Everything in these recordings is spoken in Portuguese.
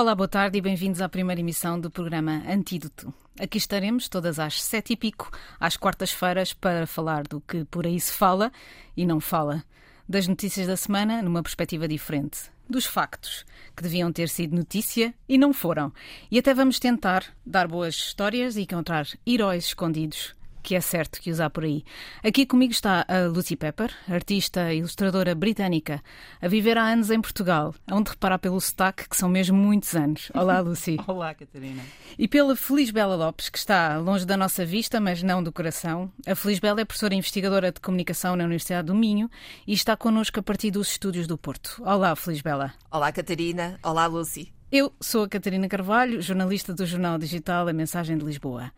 Olá, boa tarde e bem-vindos à primeira emissão do programa Antídoto. Aqui estaremos todas às sete e pico, às quartas-feiras, para falar do que por aí se fala e não fala. Das notícias da semana numa perspectiva diferente. Dos factos, que deviam ter sido notícia e não foram. E até vamos tentar dar boas histórias e encontrar heróis escondidos que é certo que usar por aí. Aqui comigo está a Lucy Pepper, artista e ilustradora britânica, a viver há anos em Portugal, onde reparar pelo sotaque que são mesmo muitos anos. Olá, Lucy. Olá, Catarina. E pela Feliz Bela Lopes, que está longe da nossa vista, mas não do coração. A Feliz Bela é professora investigadora de comunicação na Universidade do Minho e está connosco a partir dos estúdios do Porto. Olá, Feliz Bela. Olá, Catarina. Olá, Lucy. Eu sou a Catarina Carvalho, jornalista do jornal digital A Mensagem de Lisboa.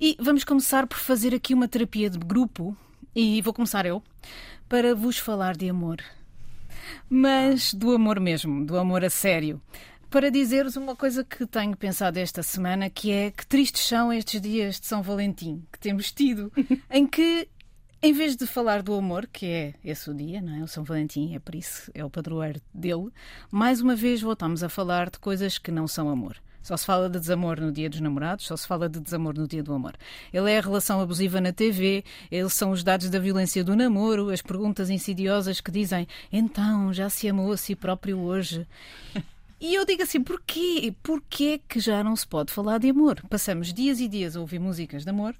E vamos começar por fazer aqui uma terapia de grupo, e vou começar eu, para vos falar de amor. Mas do amor mesmo, do amor a sério. Para dizer-vos uma coisa que tenho pensado esta semana, que é que tristes são estes dias de São Valentim que temos tido, em que em vez de falar do amor, que é esse o dia, não é? O São Valentim é por isso, é o padroeiro dele, mais uma vez voltamos a falar de coisas que não são amor. Só se fala de desamor no dia dos namorados, só se fala de desamor no dia do amor. Ele é a relação abusiva na TV, eles são os dados da violência do namoro, as perguntas insidiosas que dizem então já se amou a si próprio hoje. E eu digo assim, porquê? Porquê que já não se pode falar de amor? Passamos dias e dias a ouvir músicas de amor,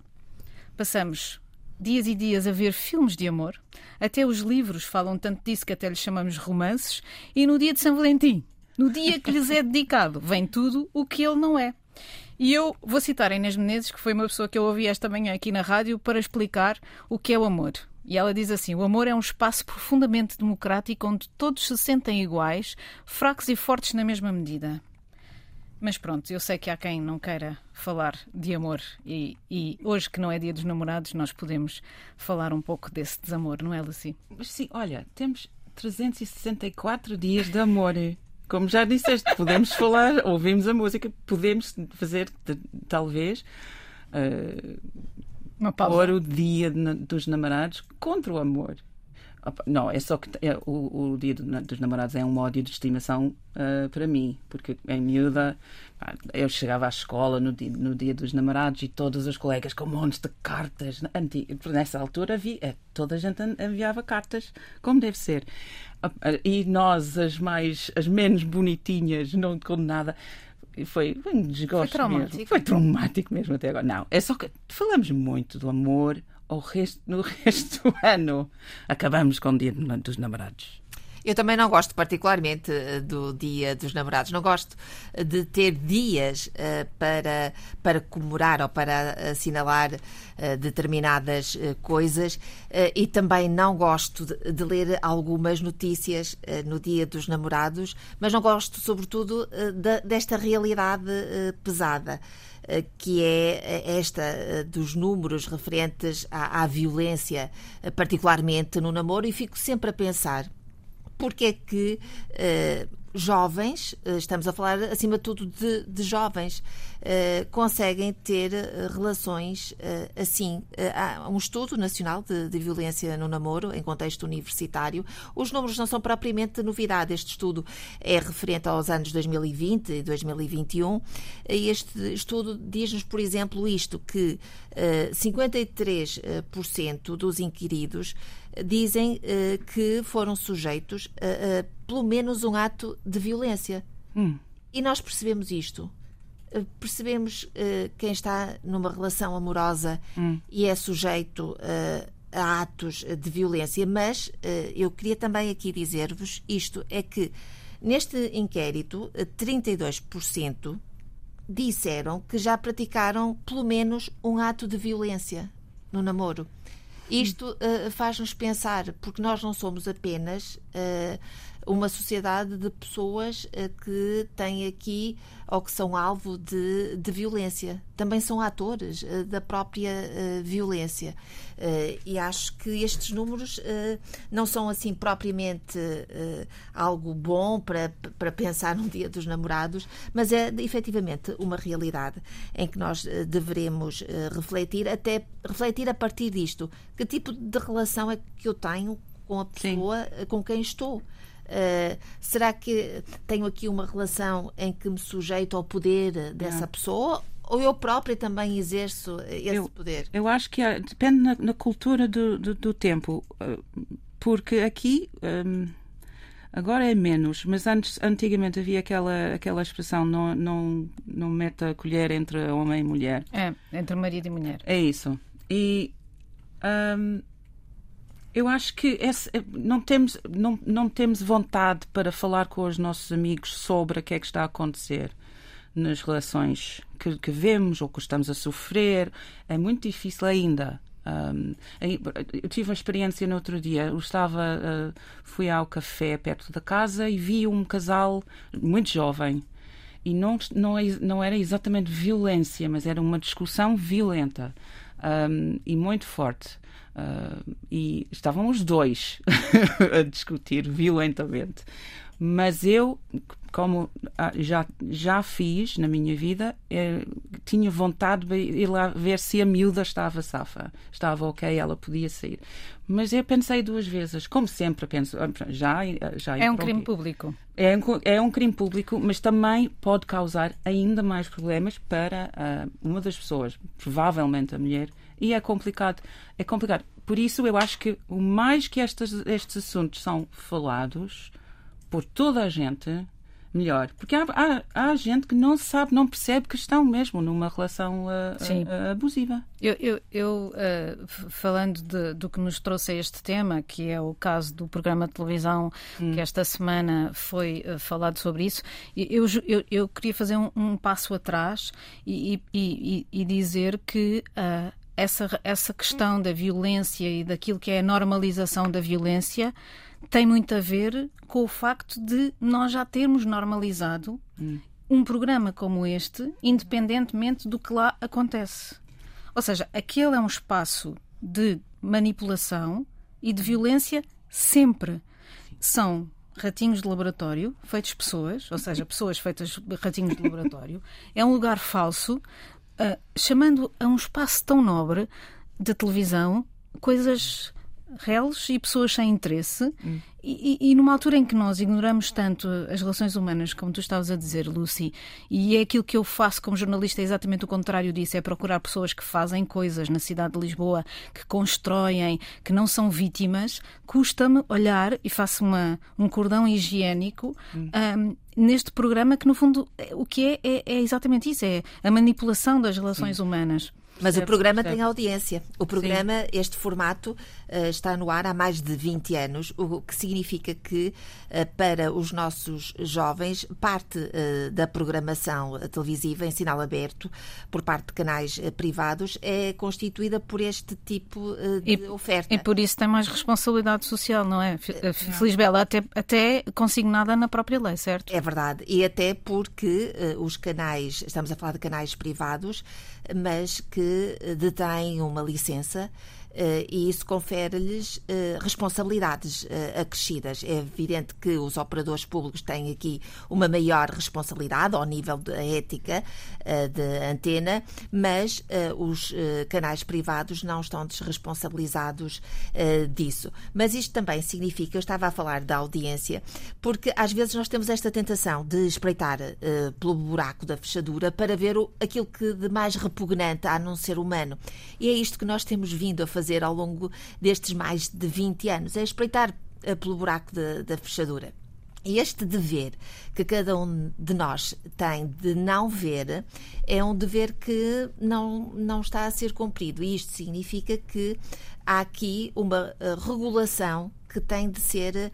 passamos dias e dias a ver filmes de amor, até os livros falam tanto disso que até lhes chamamos romances, e no dia de São Valentim no dia que lhes é dedicado, vem tudo o que ele não é. E eu vou citar a Inês Menezes, que foi uma pessoa que eu ouvi esta manhã aqui na rádio, para explicar o que é o amor. E ela diz assim: o amor é um espaço profundamente democrático onde todos se sentem iguais, fracos e fortes na mesma medida. Mas pronto, eu sei que há quem não queira falar de amor e, e, hoje, que não é dia dos namorados, nós podemos falar um pouco desse desamor, não é, Lucy? Sim, olha, temos 364 dias de amor. Como já disseste, podemos falar, ouvimos a música, podemos fazer, talvez, uh, Uma pausa. pôr o dia dos namorados contra o amor. Não, é só que é, o, o, dia dos namorados é um ódio de estimação uh, para mim, porque em miúda eu chegava à escola no dia, no dia dos namorados e todos os colegas com montes de cartas. Nessa altura havia, é, toda a gente enviava cartas, como deve ser. E nós, as mais, as menos bonitinhas, não com nada. Foi, foi um desgosto. Foi traumático. Mesmo. Foi traumático mesmo até agora. Não, é só que falamos muito do amor resto, no resto do ano. Acabamos com o dia dos namorados. Eu também não gosto particularmente eh, do Dia dos Namorados. Não gosto eh, de ter dias uh, para, para comemorar ou para assinalar uh, determinadas uh, coisas e também não gosto de, de ler algumas notícias no Dia dos Namorados, mas não gosto, sobretudo, de, desta realidade pesada que é esta dos números referentes à, à violência, particularmente no namoro, e fico sempre a pensar porque é que uh, jovens, uh, estamos a falar acima de tudo de, de jovens, uh, conseguem ter relações assim. há um estudo nacional de, de, violência no namoro, em contexto universitário. Os números não são propriamente novidade. Este estudo é referente aos anos 2020 e 2021. E este estudo diz-nos, por exemplo, isto: que 53% dos inquiridos dizem uh, que foram sujeitos a, a, pelo menos um ato de violência. Hum. E nós percebemos isto. Uh, percebemos uh, quem está numa relação amorosa hum. e é sujeito a atos de violência, mas eu queria também aqui dizer-vos isto: é que neste inquérito, 32% disseram que já praticaram pelo menos um ato de violência no namoro. Isto uh, faz-nos pensar, porque nós não somos apenas uh, uma sociedade de pessoas uh, que têm aqui ou que são alvo de, de violência. Também são atores da própria violência. e acho que estes números não são assim propriamente algo bom para, para pensar num dia dos namorados, mas é efetivamente uma realidade em que nós deveremos refletir, até refletir a partir disto que tipo de relação é que eu tenho com a pessoa Sim. com quem estou? Uh, será que tenho aqui uma relação em que me sujeito ao poder dessa pessoa? Ou eu própria também exerço esse eu, poder? Eu acho que é, depende na, na cultura do, do, do, tempo. Porque aqui. Um, Agora é menos, mas antes, antigamente havia aquela, aquela expressão: não, não, não meta a colher entre homem e mulher. É, entre marido e mulher. É isso. E hum, eu acho que esse, não, temos, não, não temos vontade para falar com os nossos amigos sobre o que é que está a acontecer nas relações que, que vemos ou que estamos a sofrer. É muito difícil ainda. Um, eu tive uma experiência no outro dia. Eu estava, uh, fui ao café perto da casa e vi um casal muito jovem. E não, não, é, não era exatamente violência, mas era uma discussão violenta um, e muito forte. Uh, e estavam os dois a discutir violentamente. Mas eu, como ah, já, já fiz na minha vida, é, tinha vontade de ir lá ver se a miúda estava safa, estava ok, ela podia sair. Mas eu pensei duas vezes, como sempre penso, ah, já, já É um crime público. É um, é um crime público, mas também pode causar ainda mais problemas para uh, uma das pessoas, provavelmente a mulher, e é complicado. É complicado. Por isso eu acho que o mais que estes, estes assuntos são falados por toda a gente, melhor. Porque há, há, há, gente que não sabe, não percebe que estão mesmo numa relação uh, uh, abusiva. Eu, eu, eu uh, falando de, do que nos trouxe a este tema, que é o caso do programa de televisão hum. que esta semana foi falado sobre isso, eu, eu, eu queria fazer um, um passo atrás e, e, e, e dizer que essa, essa questão da violência e daquilo que é a normalização da violência tem muito a ver com o facto de nós já termos normalizado hum. um programa como este, independentemente do que lá acontece. Ou seja, aquele é um espaço de manipulação e de violência sempre. São ratinhos de laboratório, feitos pessoas, ou seja, pessoas feitas ratinhos de laboratório. É um lugar falso, uh, chamando a um espaço tão nobre de televisão coisas réus e pessoas sem interesse. Hum. E, e, numa altura em que nós ignoramos tanto as relações humanas, como tu estavas a dizer, Lucy, e é aquilo que eu faço como jornalista, é exatamente o contrário disso: é procurar pessoas que fazem coisas na cidade de Lisboa, que constroem, que não são vítimas, custa-me olhar e faço uma, um cordão higiênico. Hum. Um, neste programa que no fundo o que é, é, é exatamente isso é a manipulação das relações humanas mas o programa tem audiência. O programa, Sim. este formato, uh, está no ar há mais de 20 anos, o que significa que, uh, para os nossos jovens, parte uh, da programação televisiva em sinal aberto, por parte de canais privados, é constituída por este tipo de e, oferta. E por isso tem mais responsabilidade social, não é? Felizbela, até, até consignada na própria lei, certo? É verdade. E até porque os canais, estamos a falar de canais privados, mas que detêm uma licença e isso confere-lhes uh, responsabilidades uh, acrescidas. É evidente que os operadores públicos têm aqui uma maior responsabilidade ao nível da ética de antena, mas os canais privados não estão desresponsabilizados disso. Mas isto também significa, eu estava a falar da audiência, porque às vezes nós temos esta tentação de espreitar pelo buraco da fechadura para ver aquilo que de mais repugnante há num ser humano. E é isto que nós temos vindo a fazer fazer ao longo destes mais de 20 anos, é espreitar eh, pelo buraco da fechadura. E este dever que cada um de nós tem de não ver é um dever que não, não está a ser cumprido. E isto significa que há aqui uma eh, regulação que tem de ser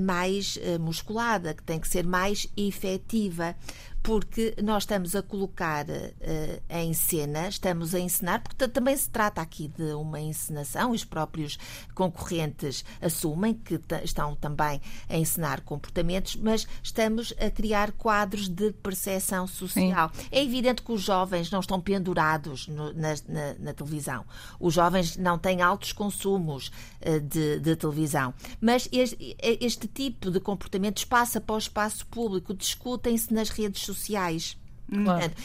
mais musculada, que tem que ser mais efetiva porque nós estamos a colocar uh, em cena, estamos a encenar, porque também se trata aqui de uma encenação, os próprios concorrentes assumem que estão também a encenar comportamentos, mas estamos a criar quadros de percepção social. Sim. É evidente que os jovens não estão pendurados no, na, na, na, televisão, os jovens não têm altos consumos uh, de, de, televisão, mas este, este tipo de comportamentos passa para o espaço público, discutem-se nas redes sociais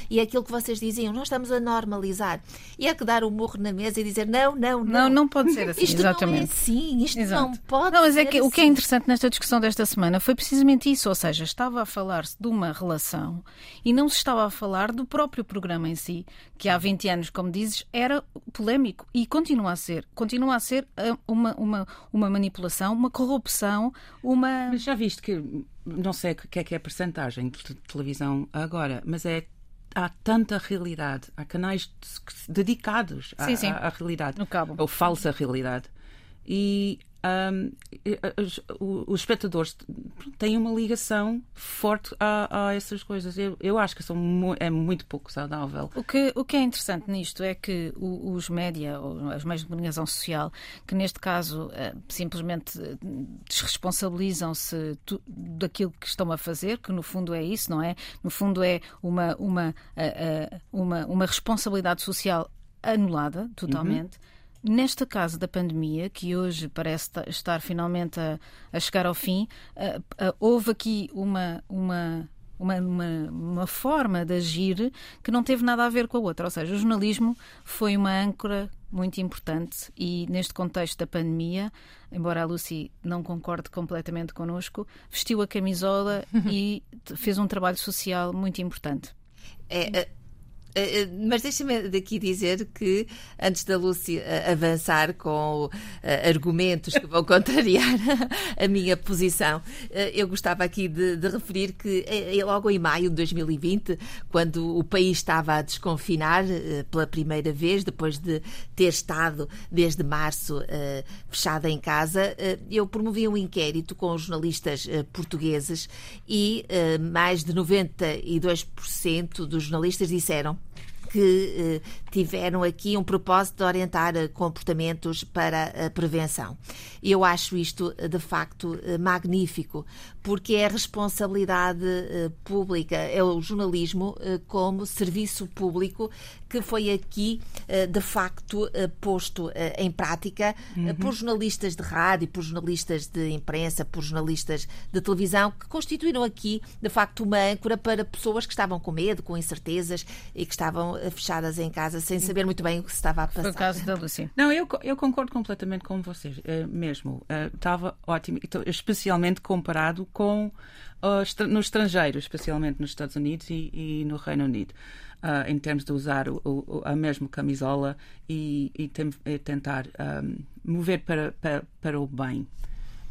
E é aquilo que vocês diziam, nós estamos a normalizar. E é que dar o um morro na mesa e dizer não, não, não. Não, não pode ser assim, isto exatamente. não é assim, isto Exato. não pode não, mas é que assim. o que é interessante nesta discussão desta semana foi precisamente isso, ou seja, estava a falar-se de uma relação e não se estava a falar do próprio programa em si, que há 20 anos, como dizes, era polémico e continua a ser. Continua a ser ah, uma, uma, uma manipulação, uma corrupção, uma. Mas já viste que não sei o que é que é a percentagem de televisão agora, mas é há tanta realidade, há canais dedicados à, sim, sim. à, à realidade, no cabo. ou falsa realidade. E um, os, os, espectadores têm uma ligação forte a, a essas coisas. Eu, eu acho que são é muito pouco saudável. O que, o que é interessante nisto é que os média, os meios de comunicação social, que neste caso uh, simplesmente desresponsabilizam-se daquilo que estão a fazer, que no fundo é isso, não é? No fundo é uma, uma, uh, uma, uma responsabilidade social anulada totalmente. Uhum Nesta caso da pandemia, que hoje parece estar finalmente a, a chegar ao fim, houve aqui uma, uma, uma, uma, uma, forma de agir que não teve nada a ver com a outra. Ou seja, o jornalismo foi uma âncora muito importante e, neste contexto da pandemia, embora a Lucy não concorde completamente connosco, vestiu a camisola e fez um trabalho social muito importante. É, eh, mas deixa-me daqui dizer que, antes da Lúcia eh, avançar com argumentos que vão contrariar a minha posição, eu gostava aqui de, de, referir que logo em maio de 2020, quando o país estava a desconfinar pela primeira vez, depois de ter estado desde março fechada em casa, eu promovi um inquérito com os jornalistas portugueses e mais de 92% dos jornalistas disseram que eh, tiveram aqui um propósito de orientar eh, comportamentos para a prevenção. Eu acho isto, eh, de facto, magnífico, porque é a responsabilidade pública, é o jornalismo como serviço público que foi aqui, de facto, posto em prática uhum. por jornalistas de rádio, por jornalistas de imprensa, por jornalistas de televisão, que constituíram aqui, de facto, uma âncora para pessoas que estavam com medo, com incertezas e que estavam fechadas em casa sem saber muito bem o que se estava a passar. Foi o caso da Lucy. Não, eu, eu concordo completamente com vocês, uh, mesmo. Uh, estava ótimo, especialmente comparado com uh, no estrangeiro, especialmente nos Estados Unidos e, e no Reino Unido. Uh, em termos de usar o, o, a mesma camisola e, e, tem, e tentar um, mover para, para, para o bem.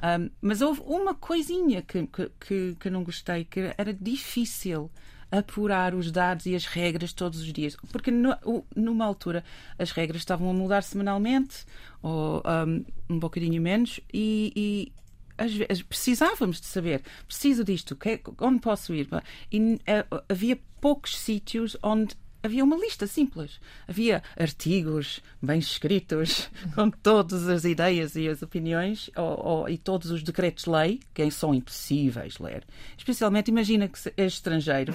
Um, mas houve uma coisinha que, que, que não gostei, que era difícil apurar os dados e as regras todos os dias. Porque no, numa altura as regras estavam a mudar semanalmente, ou um, um bocadinho menos, e, e às precisávamos de saber, preciso disto, que, onde posso ir? E uh, havia poucos sítios onde havia uma lista simples. Havia artigos bem escritos com todas as ideias e as opiniões ou, ou, e todos os decretos-lei que são impossíveis ler. Especialmente, imagina que é estrangeiro.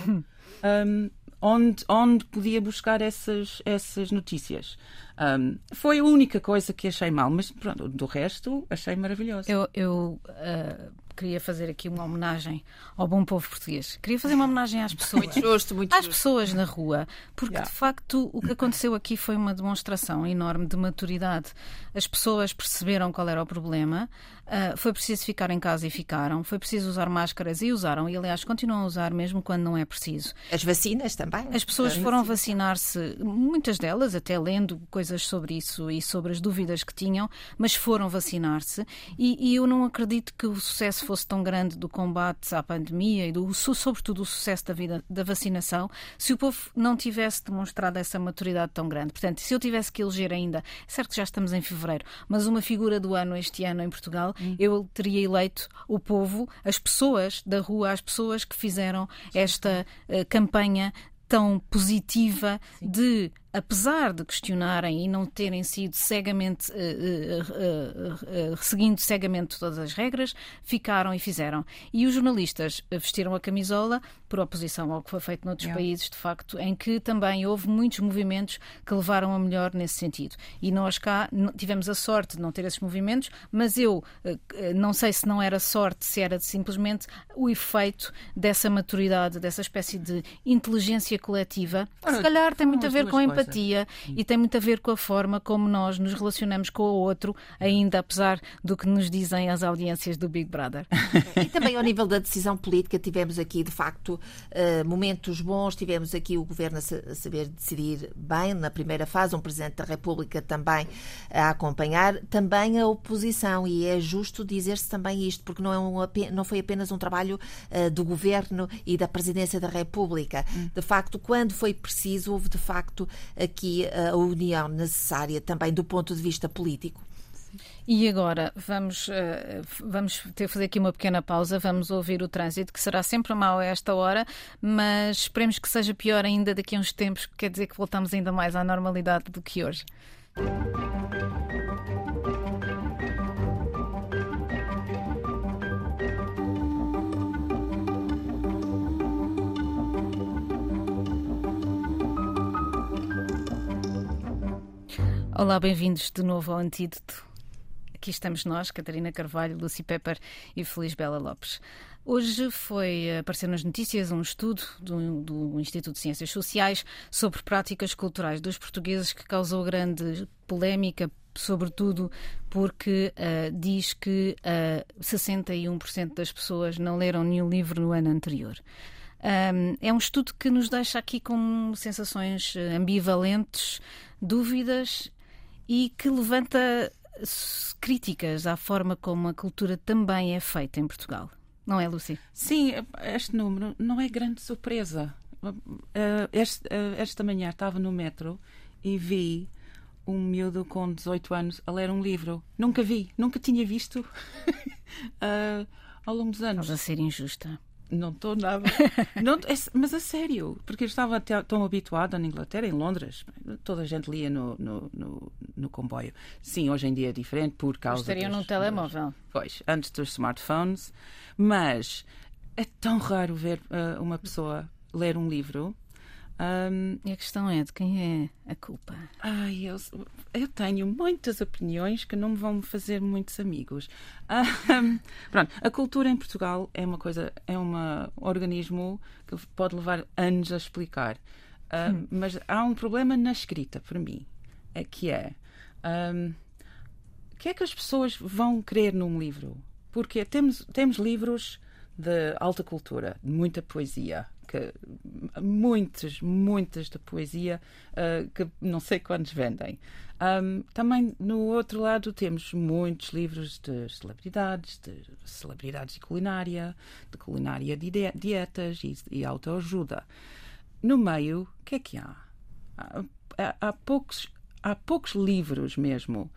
Um, onde, onde podia buscar essas, essas notícias. Um, foi a única coisa que achei mal, mas pronto, do resto achei maravilhoso. Eu, eu uh, queria fazer aqui uma homenagem ao bom povo português. Queria fazer uma homenagem às pessoas. Muito justo, muito Às pessoas na rua. Porque, yeah. de facto, o que aconteceu aqui foi uma demonstração enorme de maturidade. As pessoas perceberam qual era o problema. Uh, foi preciso ficar em casa e ficaram. Foi preciso usar máscaras e usaram. E, aliás, continuam a usar mesmo quando não é preciso. As vacinas também. As pessoas foram vacinar-se, muitas delas, até lendo coisas sobre isso e sobre as dúvidas que tinham, mas foram vacinar-se. E, e eu não acredito que o sucesso fosse tão grande do combate à pandemia e do, sobretudo o sucesso da vida da vacinação se o povo não tivesse demonstrado essa maturidade tão grande. Portanto, se eu tivesse que eleger ainda, é certo que já estamos em fevereiro, mas uma figura do ano este ano em Portugal, hum. eu teria eleito o povo, as pessoas da rua, as pessoas que fizeram esta uh, campanha tão positiva Sim. de apesar de questionarem e não terem sido cegamente, uh, uh, uh, seguindo cegamente todas as regras, ficaram e fizeram. E os jornalistas vestiram a camisola por oposição ao que foi feito noutros yeah. países, de facto, em que também houve muitos movimentos que levaram a melhor nesse sentido. E nós cá tivemos a sorte de não ter esses movimentos, mas eu não sei se não era sorte, se era simplesmente o efeito dessa maturidade, dessa espécie de inteligência coletiva. Ora, se calhar tem muito a ver com a empatia e tem muito a ver com a forma como nós nos relacionamos com o outro, ainda apesar do que nos dizem as audiências do Big Brother. E também ao nível da decisão política, tivemos aqui, de facto, eh, momentos bons. Tivemos aqui o governo a saber decidir bem na primeira fase, um Presidente da República também a acompanhar, também a oposição. E é justo dizer-se também isto, porque não, é um, não foi apenas um trabalho uh, do governo e da Presidência da República. Hum. De facto, quando foi preciso, houve de facto aqui a união necessária também do ponto de vista político. E agora vamos, eh, vamos ter fazer aqui uma pequena pausa, vamos ouvir o trânsito, que será sempre mau a esta hora, mas esperemos que seja pior ainda daqui a uns tempos, que quer dizer que voltamos ainda mais à normalidade do que hoje. Olá, bem-vindos de novo ao Antídoto. Aqui estamos nós, Catarina Carvalho, Lucy Pepper e Feliz Bela Lopes. Hoje foi aparecer nas notícias um estudo do, do, Instituto de Ciências Sociais sobre práticas culturais dos portugueses que causou grande polémica, sobretudo porque uh, diz que uh, eh, 61% das pessoas não leram nenhum livro no ano anterior. Um, é um estudo que nos deixa aqui com sensações ambivalentes, dúvidas e que levanta críticas à forma como a cultura também é feita em Portugal. Não é, Lucy? Sim, este número não é grande surpresa. Eh, este, eh, esta manhã estava no metro e vi um miúdo com 18 anos a ler um livro. Nunca vi, nunca tinha visto uh, ao longo dos anos. Estás a ser injusta. Não estou nada. Não, é, mas a sério, porque eu estava tão habituada na Inglaterra, em Londres, toda a gente lia no, no, no, no comboio. Sim, hoje em dia é diferente por causa. Estariam num telemóvel. Pois, antes dos smartphones. Mas é tão raro ver uh, uma pessoa ler um livro um, e a questão é de quem é a culpa? Ai, eu, eu tenho muitas opiniões que não me vão fazer muitos amigos. Um, pronto, a cultura em Portugal é uma coisa, é um organismo que pode levar anos a explicar. Um, mas há um problema na escrita, para mim, é que é o que é que as pessoas vão querer num livro? Porque temos, temos livros de alta cultura, de muita poesia, que muitas, muitas da poesia uh, que não sei quantos vendem. Um, também no outro lado temos muitos livros de celebridades, de celebridades de culinária, de culinária de dietas e, e autoajuda. No meio, o que é que há? Há, há, poucos, há poucos livros mesmo.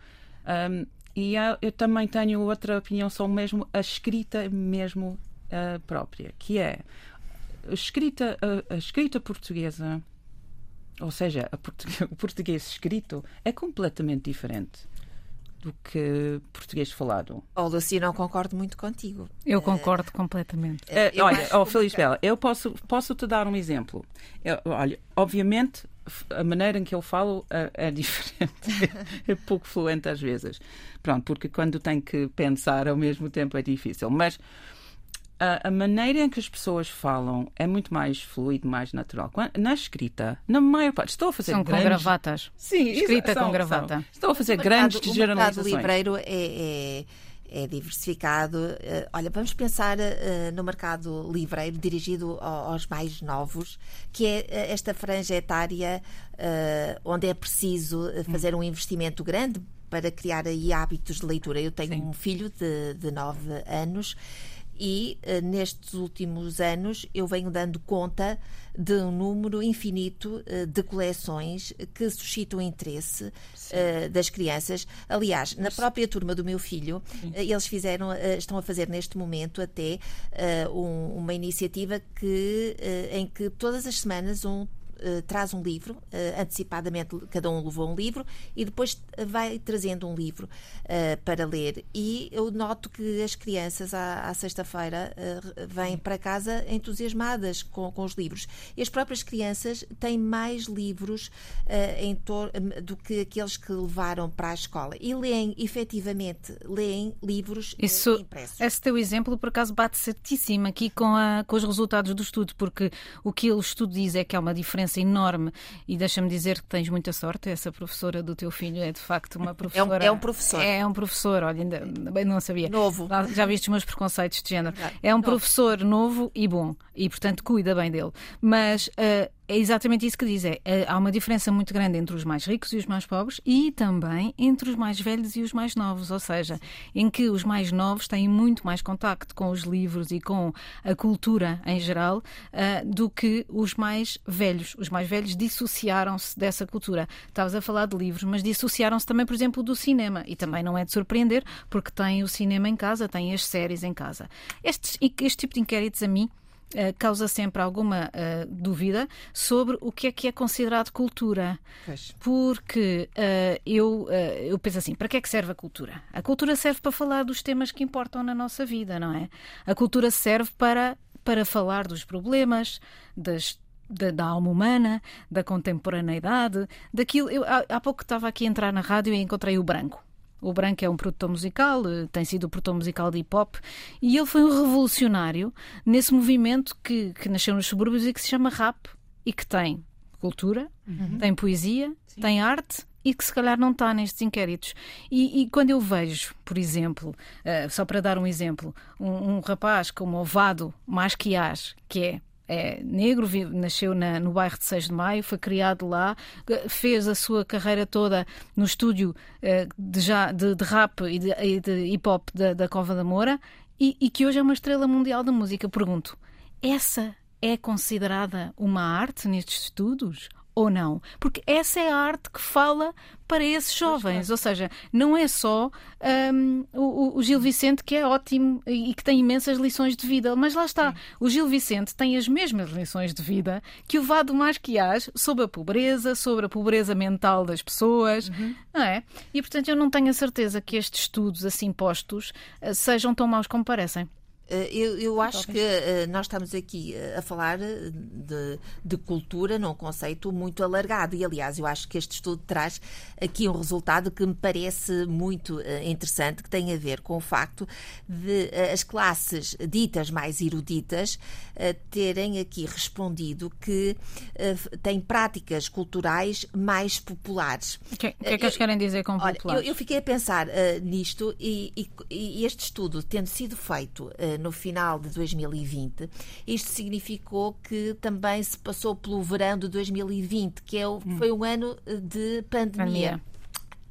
Um, e há, eu também tenho outra opinião sobre mesmo a escrita mesmo uh, própria, que é a escrita, a, a escrita portuguesa, ou seja, português, o português escrito, é completamente diferente do que português falado. Oh, Lucia, não concordo muito contigo. Eu concordo uh, completamente. Uh, olha, oh, Feliz Bela, eu posso, posso te dar um exemplo. Eu, olha, obviamente, a maneira em que eu falo é, é diferente. é pouco fluente às vezes. Pronto, porque quando tem que pensar ao mesmo tempo é difícil. Mas a, a, maneira em que as pessoas falam é muito mais fluido, mais natural. Na escrita, na maior parte, estou a fazer são grandes... com gravatas. Sim, escrita são, com gravata. São. Estou a fazer grandes mercado, generalizações. O mercado livreiro é, é é diversificado. Uh, olha, vamos pensar uh, no mercado livreiro dirigido aos mais novos, que é uh, esta franja etária onde é preciso fazer um investimento grande para criar aí hábitos de leitura. Eu tenho Sim. um filho de, de 9 anos e uh, nestes últimos anos eu venho dando conta de um número infinito uh, de coleções que suscitam interesse uh, das crianças. Aliás, na própria turma do meu filho, eles fizeram, estão a fazer neste momento até um, uma iniciativa que, em que todas as semanas um uh, traz um livro, uh, antecipadamente cada um levou um livro e depois vai trazendo um livro para ler. E eu noto que as crianças, à, à sexta-feira, vêm para casa entusiasmadas com, com os livros. E as próprias crianças têm mais livros do que aqueles que levaram para a escola. E leem, efetivamente, leem livros Isso, impressos. Esse teu exemplo, por acaso, bate certíssimo aqui com, a, com os resultados do estudo, porque o que o estudo diz é que há uma diferença enorme e deixa-me dizer que tens muita sorte. Essa professora do teu filho é de facto uma professora. É um, é um professor. É um professor, olha, ainda bem não sabia. Novo. Já viste os meus preconceitos de género. É um novo. professor novo e bom e, portanto, cuida bem dele. Mas. Uh, é exatamente isso que diz. É, é, há uma diferença muito grande entre os mais ricos e os mais pobres e também entre os mais velhos e os mais novos. Ou seja, em que os mais novos têm muito mais contacto com os livros e com a cultura em geral uh, do que os mais velhos. Os mais velhos dissociaram-se dessa cultura. Estavas a falar de livros, mas dissociaram-se também, por exemplo, do cinema. E também não é de surpreender, porque têm o cinema em casa, têm as séries em casa. Estes, este tipo de inquéritos, a mim, Uh, causa sempre alguma uh, dúvida sobre o que é que é considerado cultura. Pois. Porque uh, eu, eu penso assim: para que é que serve a cultura? A cultura serve para falar dos temas que importam na nossa vida, não é? A cultura serve para, para falar dos problemas, das da, da, alma humana, da contemporaneidade, daquilo. Eu, há, há pouco estava aqui a entrar na rádio e encontrei o branco. O Branco é um produtor musical, eh, tem sido o produtor musical de hip hop, e ele foi um revolucionário nesse movimento que, que nasceu nos subúrbios e que se chama rap e que tem cultura, uhum. tem poesia, Sim. tem arte e que se calhar não está nestes inquéritos. E, e quando eu vejo, por exemplo, uh, só para dar um exemplo, um, um rapaz como o Vado Masquias, que é é negro, vive, nasceu na, no bairro de 6 de Maio, foi criado lá, eh, fez a sua carreira toda no estúdio eh, de, já, de, de rap e de, de hip hop da, da Cova da Moura e, e que hoje é uma estrela mundial da música. Pergunto, essa é considerada uma arte nestes estudos? Ou não? Porque essa é a arte que fala para esses jovens. Ou seja, não é só um, o, o, Gil Vicente que é ótimo e que tem imensas lições de vida, mas lá está. Sim. O Gil Vicente tem as mesmas lições de vida que o Vado Masquias sobre a pobreza, sobre a pobreza mental das pessoas, uhum. não é? E portanto eu não tenho a certeza que estes estudos assim postos eh, sejam tão maus como parecem. Eh, eu, eu acho que uh, nós estamos aqui uh, a falar de, de, cultura num conceito muito alargado e, aliás, eu acho que este estudo traz aqui um resultado que me parece muito uh, interessante, que tem a ver com o facto de as classes ditas mais eruditas terem aqui respondido que têm práticas culturais mais populares. O que, que, é que eles querem dizer com populares? Olha, eu, eu, fiquei a pensar nisto e, e, e, este estudo, tendo sido feito no final de 2020, isto significou que também se passou pelo verão de 2020, que é, hum. foi um ano de pandemia. pandemia.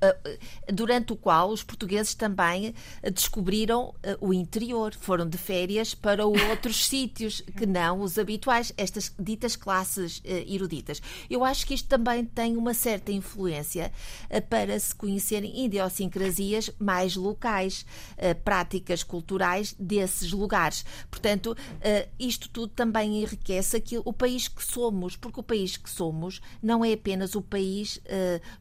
Eh, durante o qual os portugueses também eh, descobriram eh, o interior, foram de férias para outros sítios que não os habituais, estas ditas classes eruditas. Eu acho que isto também tem uma certa influência para se conhecerem idiosincrasias mais locais, práticas culturais desses lugares. Portanto, isto tudo também enriquece aquilo, o país que somos, porque o país que somos não é apenas o país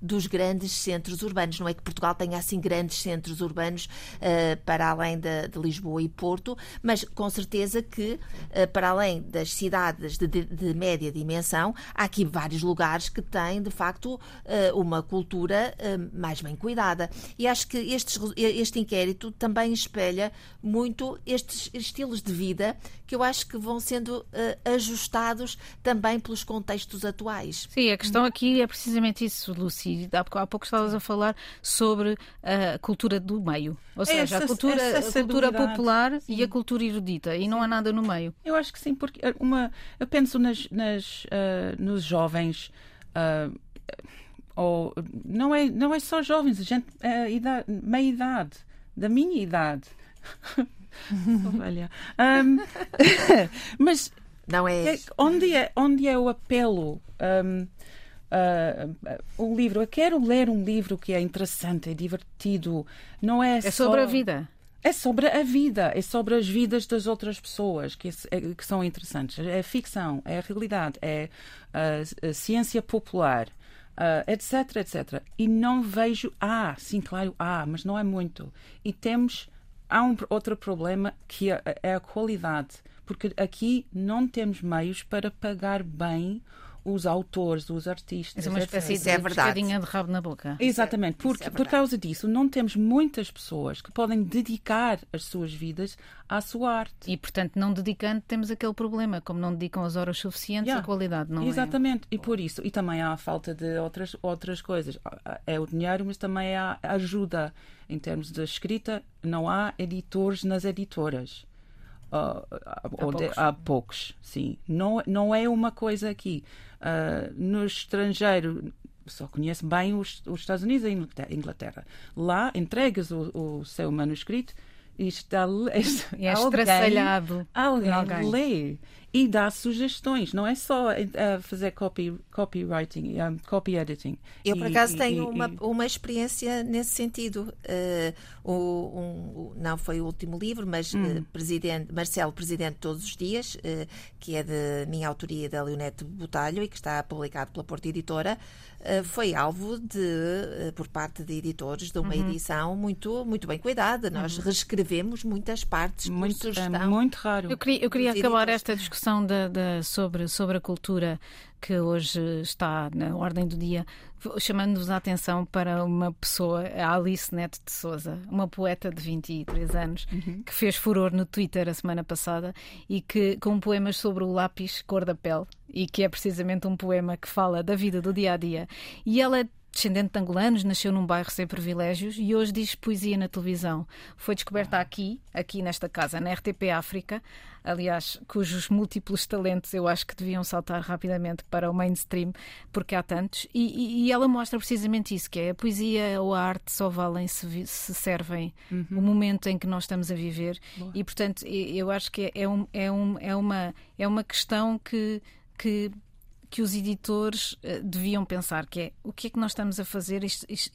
dos grandes centros urbanos urbanos. Não é que Portugal tenha assim grandes centros urbanos uh, para além de, de, Lisboa e Porto, mas com certeza que uh, para além das cidades de, de, de, média dimensão, há aqui vários lugares que têm de facto uh, uma cultura mais bem cuidada. E acho que estes, este inquérito também espelha muito estes estilos de vida que eu acho que vão sendo ajustados também pelos contextos atuais. Sim, a questão aqui é precisamente isso, Lucy. Há pouco estavas a falar sobre a cultura do meio. Ou seja, essa, a cultura, a cultura popular sim. e a cultura erudita. E sim. não há nada no meio. Eu acho que sim, porque uma, eu penso nas, nas uh, nos jovens. Uh, ou, não, é, não é só jovens, a gente, é idade, meia idade, da minha idade. um, mas não é... é, onde é onde é o apelo um, uh, um livro. Eu quero ler um livro que é interessante, é divertido. Não é, é só... sobre a vida. É sobre a vida, é sobre as vidas das outras pessoas que, é, que são interessantes. É ficção, é a realidade, é a, a ciência popular, uh, etc, etc. E não vejo. Ah, sim, claro, há, ah, mas não é muito. E temos. Há um outro problema que é, é a qualidade, porque aqui não temos meios para pagar bem os autores, os artistas. É uma espécie de é pescadinha de rabo na boca. Exatamente, porque, é por causa disso não temos muitas pessoas que podem dedicar as suas vidas à sua arte. E, portanto, não dedicando, temos aquele problema, como não dedicam as horas suficientes, yeah. a qualidade não Exatamente. é. Exatamente, e por isso, e também há a falta de outras, outras coisas. É o dinheiro, mas também há ajuda em termos de escrita. Não há editores nas editoras. Uh, há, poucos. há poucos, sim. Não, não é uma coisa aqui. Uh, no estrangeiro, só conhece bem os, os, Estados Unidos e a Inglaterra. Lá, entregas o, o seu manuscrito e está, e é estraçalhado. Alguém, alguém lê e dá sugestões, não é só uh, fazer copy, copywriting, um, copy editing. Eu, por acaso, e, tenho e, uma, e... uma experiência nesse sentido. Uh, o, um, não foi o último livro, mas hum. uh, presidente, Marcelo, Presidente Todos os Dias, que é de minha autoria da Leonete Botalho e que está publicado pela Porta Editora, foi alvo de, por parte de editores, de uma uhum. edição muito, muito bem cuidada. Nós uhum. reescrevemos muitas partes muito, por sugestão. É muito raro. Eu queria, eu queria acabar esta discussão discussão da, da, sobre, sobre a cultura que hoje está na ordem do dia, chamando-vos a atenção para uma pessoa, a Alice Neto de Souza, uma poeta de 23 anos, uhum. que fez furor no Twitter a semana passada e que com poemas sobre o lápis cor da pele, e que é precisamente um poema que fala da vida do dia a dia. E ela descendente de angolanos, nasceu num bairro sem privilégios e hoje diz poesia na televisão. Foi descoberta aqui, aqui nesta casa, na RTP África, aliás, cujos múltiplos talentos eu acho que deviam saltar rapidamente para o mainstream, porque há tantos, e, e ela mostra precisamente isso, que é a poesia ou a arte só valem se, se servem uhum. o momento em que nós estamos a viver, Boa. e portanto eu acho que é, um, é, um, é, uma, é uma questão que, que que os editores uh, deviam pensar, que é o que é que nós estamos a fazer e,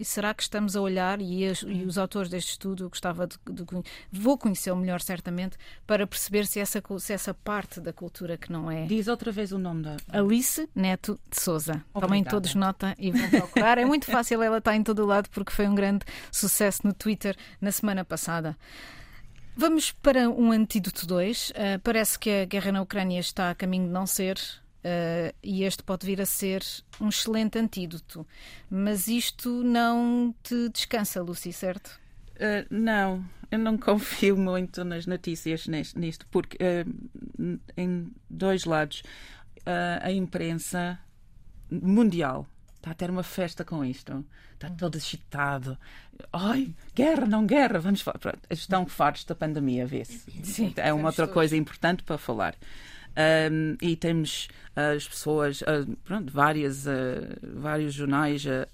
será que estamos a olhar, e, as, e os autores deste estudo, eu gostava de, de vou conhecê-lo melhor certamente, para perceber se essa, se essa parte da cultura que não é... Diz outra vez o nome da... Alice Neto de Souza. Tomem todos nota e vão procurar. é muito fácil, ela está em todo o lado porque foi um grande sucesso no Twitter na semana passada. Vamos para um antídoto 2. Uh, eh, parece que a guerra na Ucrânia está a caminho de não ser Uh, e este pode vir a ser um excelente antídoto. Mas isto não te descansa, Lucy, certo? Uh, não, eu não confio muito nas notícias nisto, porque uh, em dois lados a imprensa mundial está a ter uma festa com isto. Está todo excitado. Ai, guerra, não guerra, vamos falar. Pronto, estão fartos da pandemia, vê-se. É uma outra todos. coisa importante para falar. Um, e temos as pessoas, uh, pronto, várias, uh, vários jornais a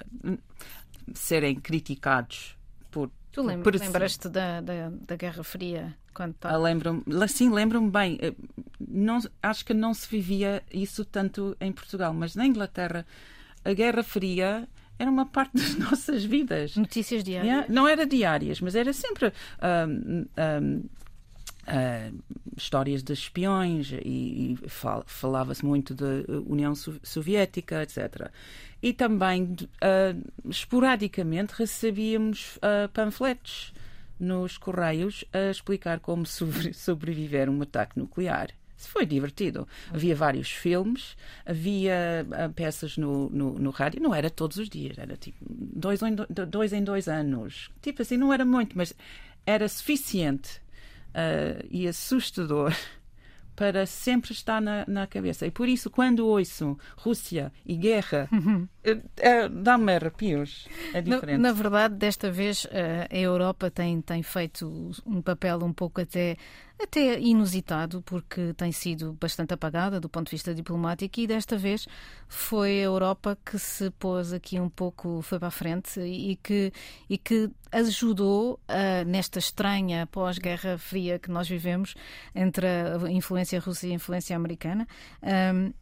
serem criticados por. Tu lembras, por... lembras-te da, da, da, Guerra Fria? Quando tá... lembro sim, lembro-me bem. Eh, não, acho que não se vivia isso tanto em Portugal, mas na Inglaterra a Guerra Fria era uma parte das nossas vidas. Notícias diárias? Yeah? Não era diárias, mas era sempre um, um, Uh, histórias de espiões e, e fal, falava-se muito da União Soviética, etc. E também, uh, esporadicamente, recebíamos uh, panfletos nos correios a explicar como sobre, sobreviver a um ataque nuclear. Foi divertido. Havia vários filmes, havia peças no, no, no, rádio, não era todos os dias, era tipo dois em, dois em dois anos. Tipo assim, não era muito, mas era suficiente uh, e assustador para sempre estar na, na cabeça. E por isso, quando ouço Rússia e guerra, uhum. uh, dá-me arrepios. É diferente. Na, na, verdade, desta vez, uh, a Europa tem, tem feito um papel um pouco até até inusitado, porque tem sido bastante apagada do ponto de vista diplomático, e desta vez foi a Europa que se pôs aqui um pouco, foi para a frente e que, e que ajudou uh, nesta estranha pós-Guerra Fria que nós vivemos entre a influência russa e a influência americana. Um,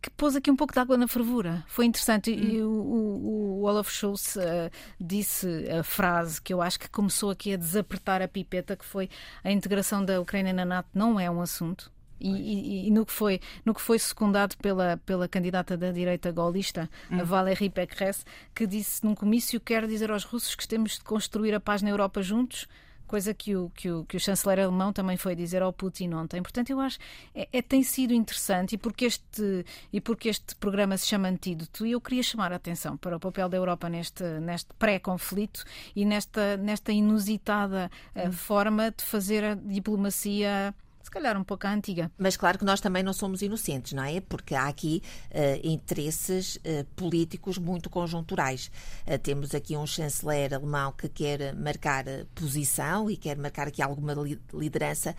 que pôs aqui um pouco de água na fervura. Foi interessante. Hum. E o, o, Olaf Scholz uh, disse a frase que eu acho que começou aqui a desapertar a pipeta, que foi a integração da Ucrânia na NATO não é um assunto. E, e, e, no que foi no que foi secundado pela pela candidata da direita gaulista, hum. a Valérie Pécresse, que disse num comício quer dizer aos russos que temos de construir a paz na Europa juntos coisa que o, que o, que o chanceler alemão também foi dizer ao Putin ontem. Portanto, eu acho é, é tem sido interessante e porque este e porque este programa se chama Antídoto, eu queria chamar a atenção para o papel da Europa neste neste pré-conflito e nesta nesta inusitada uh, forma de fazer a diplomacia se calhar um pouco a antiga. Mas claro que nós também não somos inocentes, não é? Porque há aqui uh, interesses uh, políticos muito conjunturais. Uh, temos aqui um chanceler alemão que quer marcar posição e quer marcar aqui alguma liderança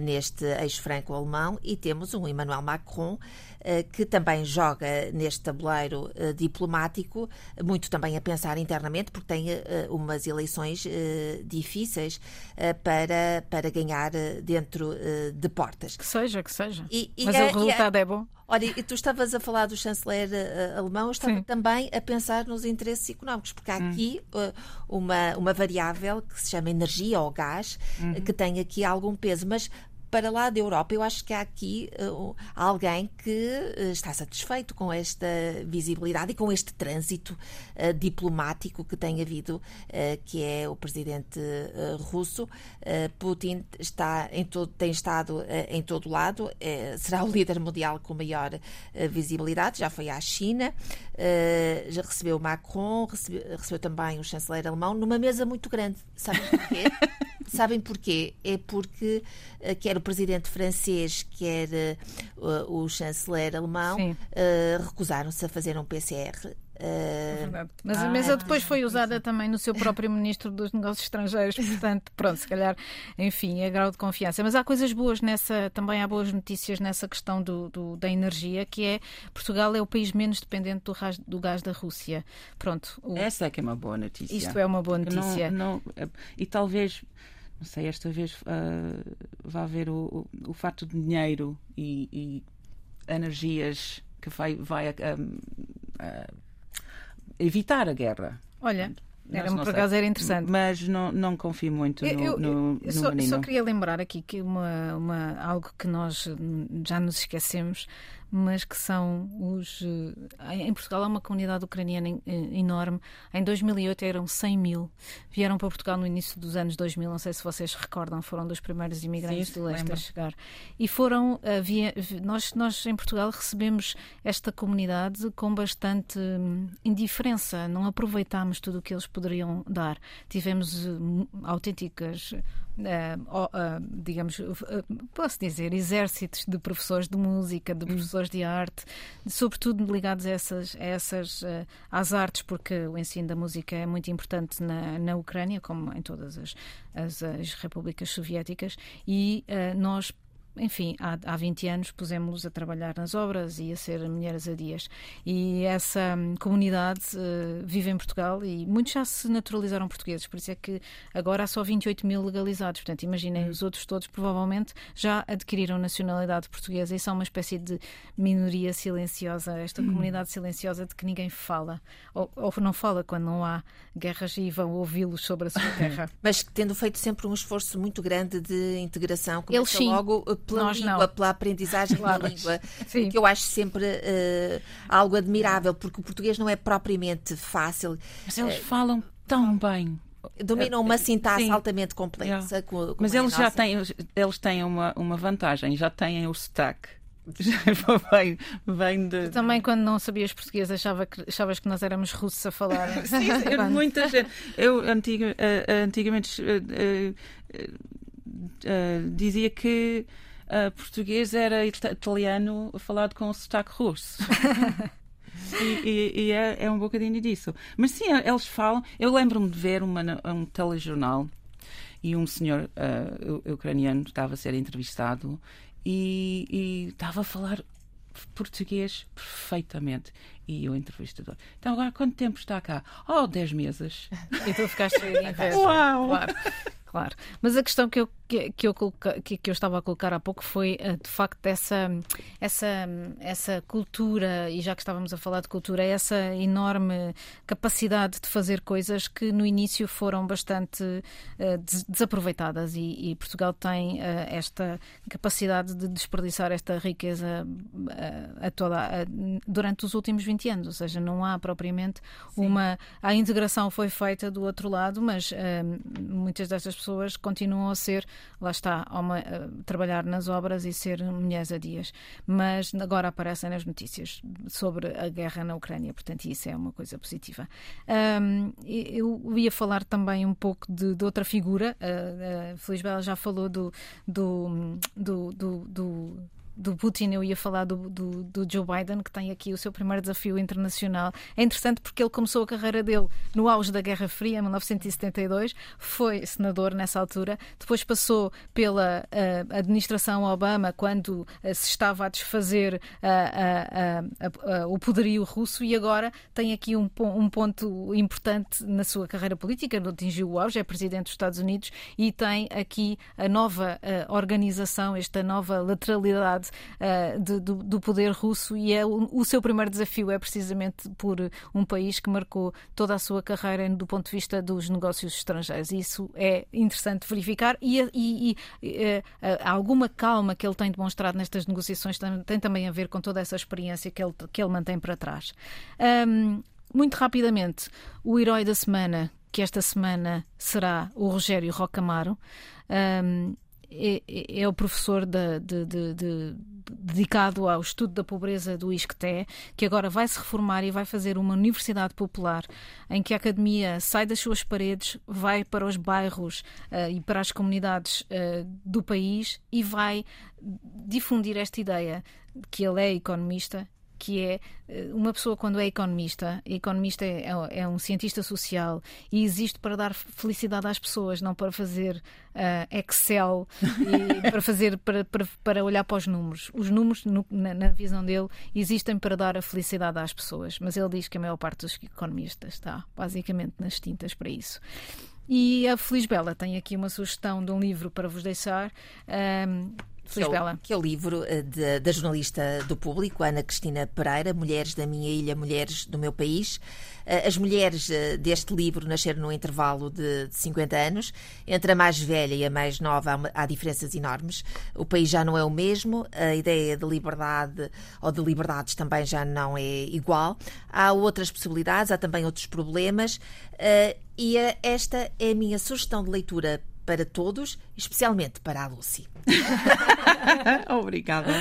neste eixo franco-alemão e temos um Emmanuel Macron que também joga neste tabuleiro diplomático, muito também a pensar internamente, porque tem umas eleições difíceis para, para ganhar dentro de portas. Que seja, que seja. E, e Mas é, o resultado é, é bom. Olha, e tu estavas a falar do chanceler uh, alemão, eu estava Sim. também a pensar nos interesses económicos, porque há hum. aqui uh, uma, uma variável que se chama energia ou gás, uhum. que tem aqui algum peso, mas para lá da Europa, eu acho que há aqui uh, alguém que uh, está satisfeito com esta visibilidade e com este trânsito uh, diplomático que tem havido, que é o presidente russo. Putin está em todo, tem estado em todo lado, será o líder mundial com maior visibilidade, já foi à China, já recebeu Macron, recebeu, recebeu também o chanceler alemão, numa mesa muito grande. Sabem porquê? Sabem porquê? É porque quer o presidente francês, quer uh, o chanceler alemão, uh, recusaram-se a fazer um PCR. Uh, Mas a mesa depois foi usada também no seu próprio Ministro dos Negócios Estrangeiros, portanto, pronto, se calhar, enfim, é grau de confiança. Mas há coisas boas nessa, também há boas notícias nessa questão do, do da energia, que é Portugal é o país menos dependente do, ras, do gás da Rússia. Pronto. O, Essa é que é uma boa notícia. Isto é uma boa notícia. Não, não, e talvez não sei, esta vez uh, vai haver o, o, o fato de dinheiro e, e energias que vai, vai um, uh, evitar a guerra. Olha, era um, por acaso era interessante. Mas não, não confio muito no, eu, no, no só, menino. Só queria lembrar aqui que uma, uma, algo que nós já nos esquecemos mas que são os. Eh, em Portugal há uma comunidade ucraniana eh, enorme. Em 2008 eram 100 mil. Vieram para Portugal no início dos anos 2000, não sei se vocês recordam, foram dos primeiros imigrantes Sim, do leste lembro. a chegar. E foram. Havia, nós, nós em Portugal recebemos esta comunidade com bastante hum, indiferença, não aproveitámos tudo o que eles poderiam dar. Tivemos hum, autênticas digamos, uh, posso dizer, exércitos de professores de música, de hum. professores de arte, sobretudo ligados a essas, a essas às artes, porque o ensino da música é muito importante na, na Ucrânia, como em todas as, as, as repúblicas soviéticas, e nós enfim, há, há 20 anos pusemos-nos a trabalhar nas obras e a ser mulheres a dias. E essa hum, comunidade uh, vive em Portugal e muitos já se naturalizaram portugueses, por isso é que agora há só 28 mil legalizados. Portanto, imaginem, hum. os outros todos provavelmente já adquiriram nacionalidade portuguesa e são uma espécie de minoria silenciosa, esta hum. comunidade silenciosa de que ninguém fala, ou, ou não fala quando não há guerras e vão ouvi-los sobre a sua terra. Mas tendo feito sempre um esforço muito grande de integração, Eles, sim. logo pela Nós língua, não. pela aprendizagem claro. da língua, Sim. que eu acho sempre uh, algo admirável, porque o português não é propriamente fácil. Mas eles uh, falam tão bem. Dominam uma sintaxe Sim. altamente complexa. Com, Mas eles já têm, eles têm uma, uma vantagem, já têm o sotaque. vem, vem de... Também, quando não sabias português, achava que, achavas que nós éramos russos a falar. Sim, muita gente. Eu antiga, uh, antigamente uh, uh, dizia que uh, português era italiano falado com sotaque russo. e, e, e é, é, um bocadinho disso. Mas sim, eles falam. Eu lembro-me de ver uma, um telejornal e um senhor uh, ucraniano estava a ser entrevistado e, e estava a falar português perfeitamente. E o entrevistador. Então, agora quanto tempo está cá? Oh, 10 meses. E tu ficaste em Uau! Claro. Claro, mas a questão que eu, que, que eu, coloca, que, que, eu estava a colocar há pouco foi uh, de facto essa, essa, essa cultura, e já que estávamos a falar de cultura, essa enorme capacidade de fazer coisas que no início foram bastante uh, des desaproveitadas e, e, Portugal tem uh, esta capacidade de desperdiçar esta riqueza a toda, durante os últimos 20 anos, ou seja, não há propriamente Sim. uma. A integração foi feita do outro lado, mas muitas destas pessoas continuam a ser, lá está, uma, trabalhar nas obras e ser mulheres a dias. Mas agora aparecem nas notícias sobre a guerra na Ucrânia, portanto, isso é uma coisa positiva. Um, eu ia falar também um pouco de, de outra figura, a, a Feliz Bela já falou do, do, do, do do Putin, eu ia falar do, do, do, Joe Biden, que tem aqui o seu primeiro desafio internacional. É interessante porque ele começou a carreira dele no auge da Guerra Fria, em 1972, foi senador nessa altura, depois passou pela uh, administração Obama, quando uh, se estava a desfazer uh, o poderio russo, e agora tem aqui um, um ponto importante na sua carreira política, não atingiu o auge, é presidente dos Estados Unidos e tem aqui a nova organização, esta nova lateralidade uh, de, do, do, poder russo e é o, o, seu primeiro desafio é precisamente por um país que marcou toda a sua carreira do ponto de vista dos negócios estrangeiros. Isso é interessante verificar e, e, e uh, alguma calma que ele tem demonstrado nestas negociações tem, tem, também a ver com toda essa experiência que ele, que ele mantém para trás. Um, muito rapidamente, o herói da semana, que esta semana será o Rogério Rocamaro. Um, é, é, é, o professor de, de, de, dedicado ao estudo da pobreza do ISCTE, que agora vai se reformar e vai fazer uma universidade popular em que a academia sai das suas paredes, vai para os bairros uh, e para as comunidades uh, do país e vai difundir esta ideia que ele é economista que é eh, uma pessoa quando é economista, economista é, é, é, um cientista social e existe para dar felicidade às pessoas, não para fazer uh, Excel e para fazer para, para, para, olhar para os números. Os números, no, na, na, visão dele, existem para dar a felicidade às pessoas, mas ele diz que a maior parte dos economistas está basicamente nas tintas para isso. E a Feliz Bela tem aqui uma sugestão de um livro para vos deixar. Um, que é, o, que é o livro eh, de, da jornalista do público, Ana Cristina Pereira, Mulheres da Minha Ilha, Mulheres do Meu País. Eh, as mulheres eh, deste livro nasceram num intervalo de, de 50 anos. Entre a mais velha e a mais nova há, há diferenças enormes. O país já não é o mesmo, a ideia de liberdade ou de liberdades também já não é igual. Há outras possibilidades, há também outros problemas. E esta é a minha sugestão de leitura para todos, especialmente para a Lucy. Obrigada.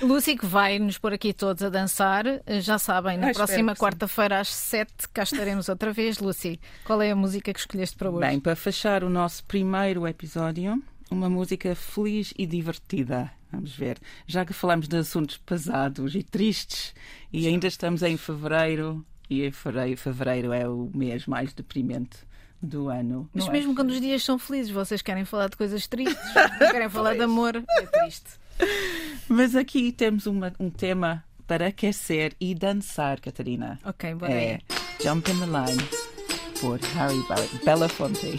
Lucy, que vai nos pôr aqui todos a dançar, já sabem, na próxima quarta-feira às sete cá estaremos outra vez. Lucy, qual é a música que escolheste para hoje? Bem, para fechar o nosso primeiro episódio, uma música feliz e divertida. Vamos ver. Já que falamos de assuntos pesados e tristes e ainda estamos em fevereiro, e fevereiro é o mês mais deprimente do ano. Mas mesmo é? quando os dias são felizes, vocês querem falar de coisas tristes, querem falar de amor, é triste. Mas aqui temos uma, um tema para aquecer e dançar, Catarina. Ok, bora é. Jump in the Line, por Harry Belafonte.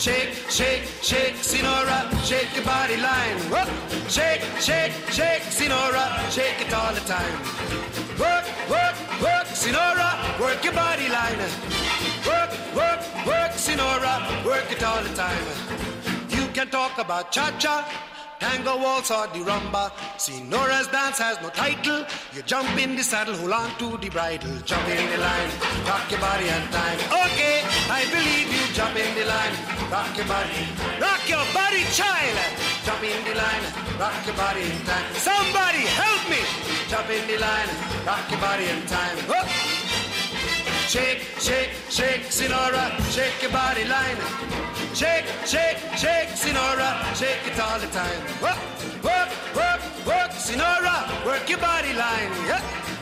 Shake, shake, shake, Sinora, shake your body line. Work, Shake, shake, shake, Sinora, shake it all the time. Work, work, work, Sinora, work your body line. Work, work, work, Sinora, work it all the time. You can talk about cha-cha, tango waltz or the rumba. Senora's dance has no title. You jump in the saddle, hold on to the bridle. Jump in the line, rock your body and time. Okay, I believe you. Jump in the line, rock your body. Rock your body, child. Jump in the line, rock your body in time. Somebody help me. Jump in the line, rock your body in time. Whoop. Shake, shake, shake, Sinora, shake your body line. Shake, shake, shake, Sinora, shake it all the time. Work, work, work, work, Sinora, work your body line. Yeah.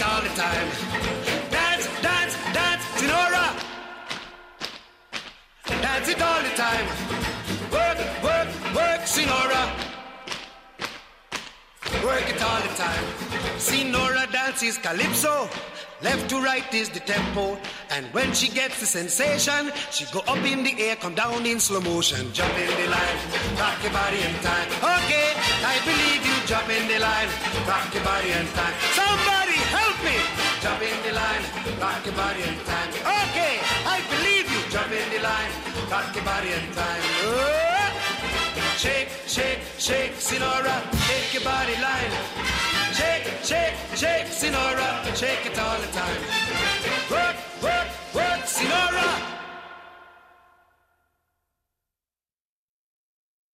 It all the time. Dance, dance, dance, Sinora. Dance it all the time. Work, work, work, Sinora. Work it all the time. Sinora dances calypso. Left to right is the tempo. And when she gets the sensation, she go up in the air, come down in slow motion. Jump in the line, rock your body in time. Okay, I believe you. Jump in the line, rock your body and time. Somebody help me! Jump in the line, rock your body and time. Okay, I believe you. Jump in the line, rock your body and time. Oh! Uh. Shake, shake, shake, Sinora, shake your body line. Shake, shake, shake, Sinora, shake it all the time. Work, work, work, Sinora.